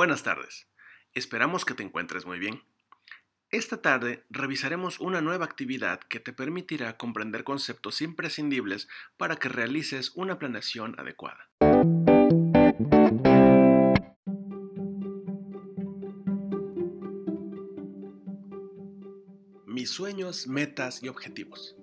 Buenas tardes. Esperamos que te encuentres muy bien. Esta tarde revisaremos una nueva actividad que te permitirá comprender conceptos imprescindibles para que realices una planeación adecuada. Mis sueños, metas y objetivos.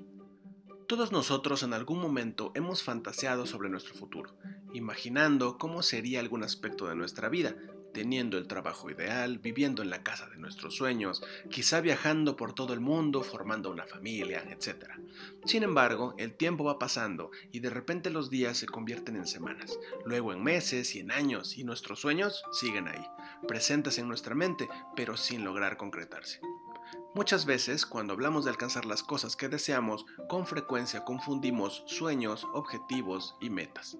Todos nosotros en algún momento hemos fantaseado sobre nuestro futuro, imaginando cómo sería algún aspecto de nuestra vida, teniendo el trabajo ideal, viviendo en la casa de nuestros sueños, quizá viajando por todo el mundo, formando una familia, etc. Sin embargo, el tiempo va pasando y de repente los días se convierten en semanas, luego en meses y en años, y nuestros sueños siguen ahí, presentes en nuestra mente, pero sin lograr concretarse. Muchas veces, cuando hablamos de alcanzar las cosas que deseamos, con frecuencia confundimos sueños, objetivos y metas.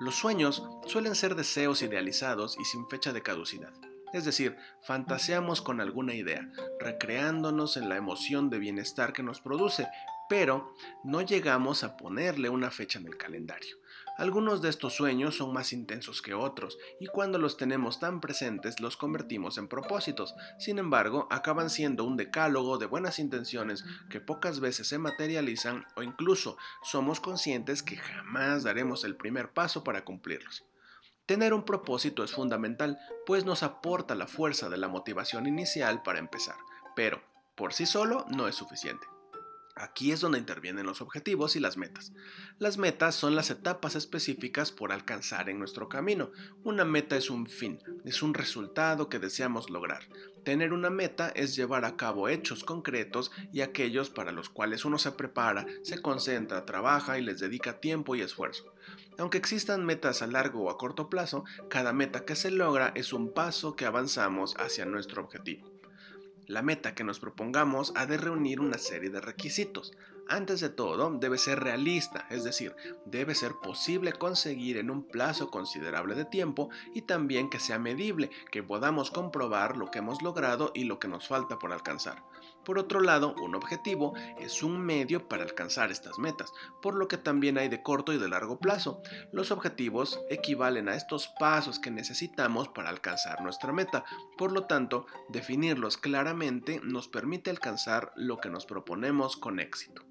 Los sueños suelen ser deseos idealizados y sin fecha de caducidad. Es decir, fantaseamos con alguna idea, recreándonos en la emoción de bienestar que nos produce, pero no llegamos a ponerle una fecha en el calendario. Algunos de estos sueños son más intensos que otros y cuando los tenemos tan presentes los convertimos en propósitos. Sin embargo, acaban siendo un decálogo de buenas intenciones que pocas veces se materializan o incluso somos conscientes que jamás daremos el primer paso para cumplirlos. Tener un propósito es fundamental, pues nos aporta la fuerza de la motivación inicial para empezar, pero por sí solo no es suficiente. Aquí es donde intervienen los objetivos y las metas. Las metas son las etapas específicas por alcanzar en nuestro camino. Una meta es un fin, es un resultado que deseamos lograr. Tener una meta es llevar a cabo hechos concretos y aquellos para los cuales uno se prepara, se concentra, trabaja y les dedica tiempo y esfuerzo. Aunque existan metas a largo o a corto plazo, cada meta que se logra es un paso que avanzamos hacia nuestro objetivo. La meta que nos propongamos ha de reunir una serie de requisitos. Antes de todo, debe ser realista, es decir, debe ser posible conseguir en un plazo considerable de tiempo y también que sea medible, que podamos comprobar lo que hemos logrado y lo que nos falta por alcanzar. Por otro lado, un objetivo es un medio para alcanzar estas metas, por lo que también hay de corto y de largo plazo. Los objetivos equivalen a estos pasos que necesitamos para alcanzar nuestra meta, por lo tanto, definirlos claramente nos permite alcanzar lo que nos proponemos con éxito.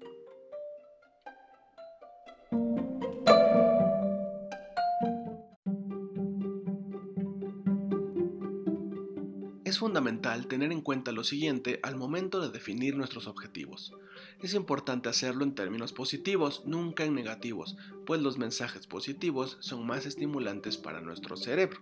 Es fundamental tener en cuenta lo siguiente al momento de definir nuestros objetivos. Es importante hacerlo en términos positivos, nunca en negativos, pues los mensajes positivos son más estimulantes para nuestro cerebro.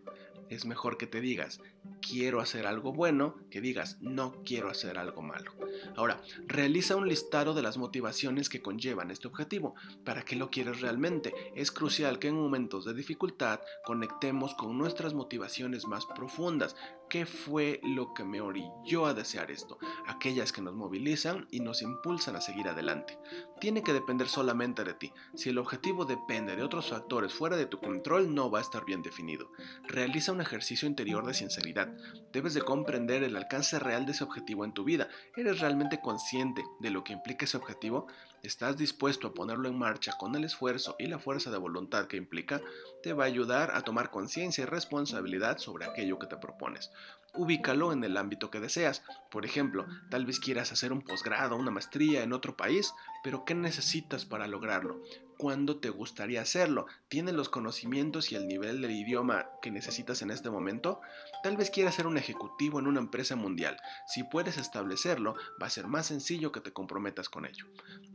Es mejor que te digas, quiero hacer algo bueno, que digas, no quiero hacer algo malo. Ahora, realiza un listado de las motivaciones que conllevan este objetivo. ¿Para qué lo quieres realmente? Es crucial que en momentos de dificultad conectemos con nuestras motivaciones más profundas. ¿Qué fue lo que me orilló a desear esto? Aquellas que nos movilizan y nos impulsan a seguir adelante. Tiene que depender solamente de ti. Si el objetivo depende de otros factores fuera de tu control, no va a estar bien definido. Realiza un ejercicio interior de sinceridad. Debes de comprender el alcance real de ese objetivo en tu vida. ¿Eres realmente consciente de lo que implica ese objetivo? ¿Estás dispuesto a ponerlo en marcha con el esfuerzo y la fuerza de voluntad que implica? Te va a ayudar a tomar conciencia y responsabilidad sobre aquello que te propones. Ubícalo en el ámbito que deseas. Por ejemplo, tal vez quieras hacer un posgrado, una maestría en otro país, pero ¿qué necesitas para lograrlo? ¿Cuándo te gustaría hacerlo? ¿Tienes los conocimientos y el nivel del idioma que necesitas en este momento? Tal vez quieras ser un ejecutivo en una empresa mundial. Si puedes establecerlo, va a ser más sencillo que te comprometas con ello.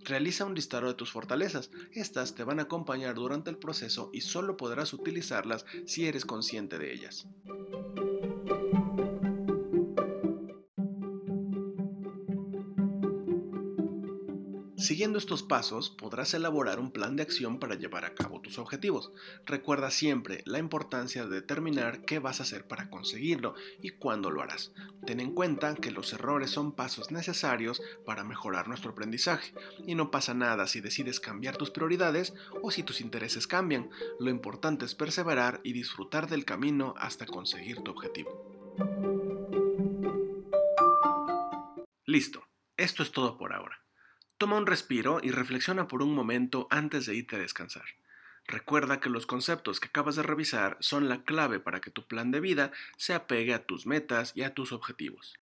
Realiza un listado de tus fortalezas. Estas te van a acompañar durante el proceso y solo podrás utilizarlas si eres consciente de ellas. Siguiendo estos pasos, podrás elaborar un plan de acción para llevar a cabo tus objetivos. Recuerda siempre la importancia de determinar qué vas a hacer para conseguirlo y cuándo lo harás. Ten en cuenta que los errores son pasos necesarios para mejorar nuestro aprendizaje y no pasa nada si decides cambiar tus prioridades o si tus intereses cambian. Lo importante es perseverar y disfrutar del camino hasta conseguir tu objetivo. Listo, esto es todo por ahora. Toma un respiro y reflexiona por un momento antes de irte a descansar. Recuerda que los conceptos que acabas de revisar son la clave para que tu plan de vida se apegue a tus metas y a tus objetivos.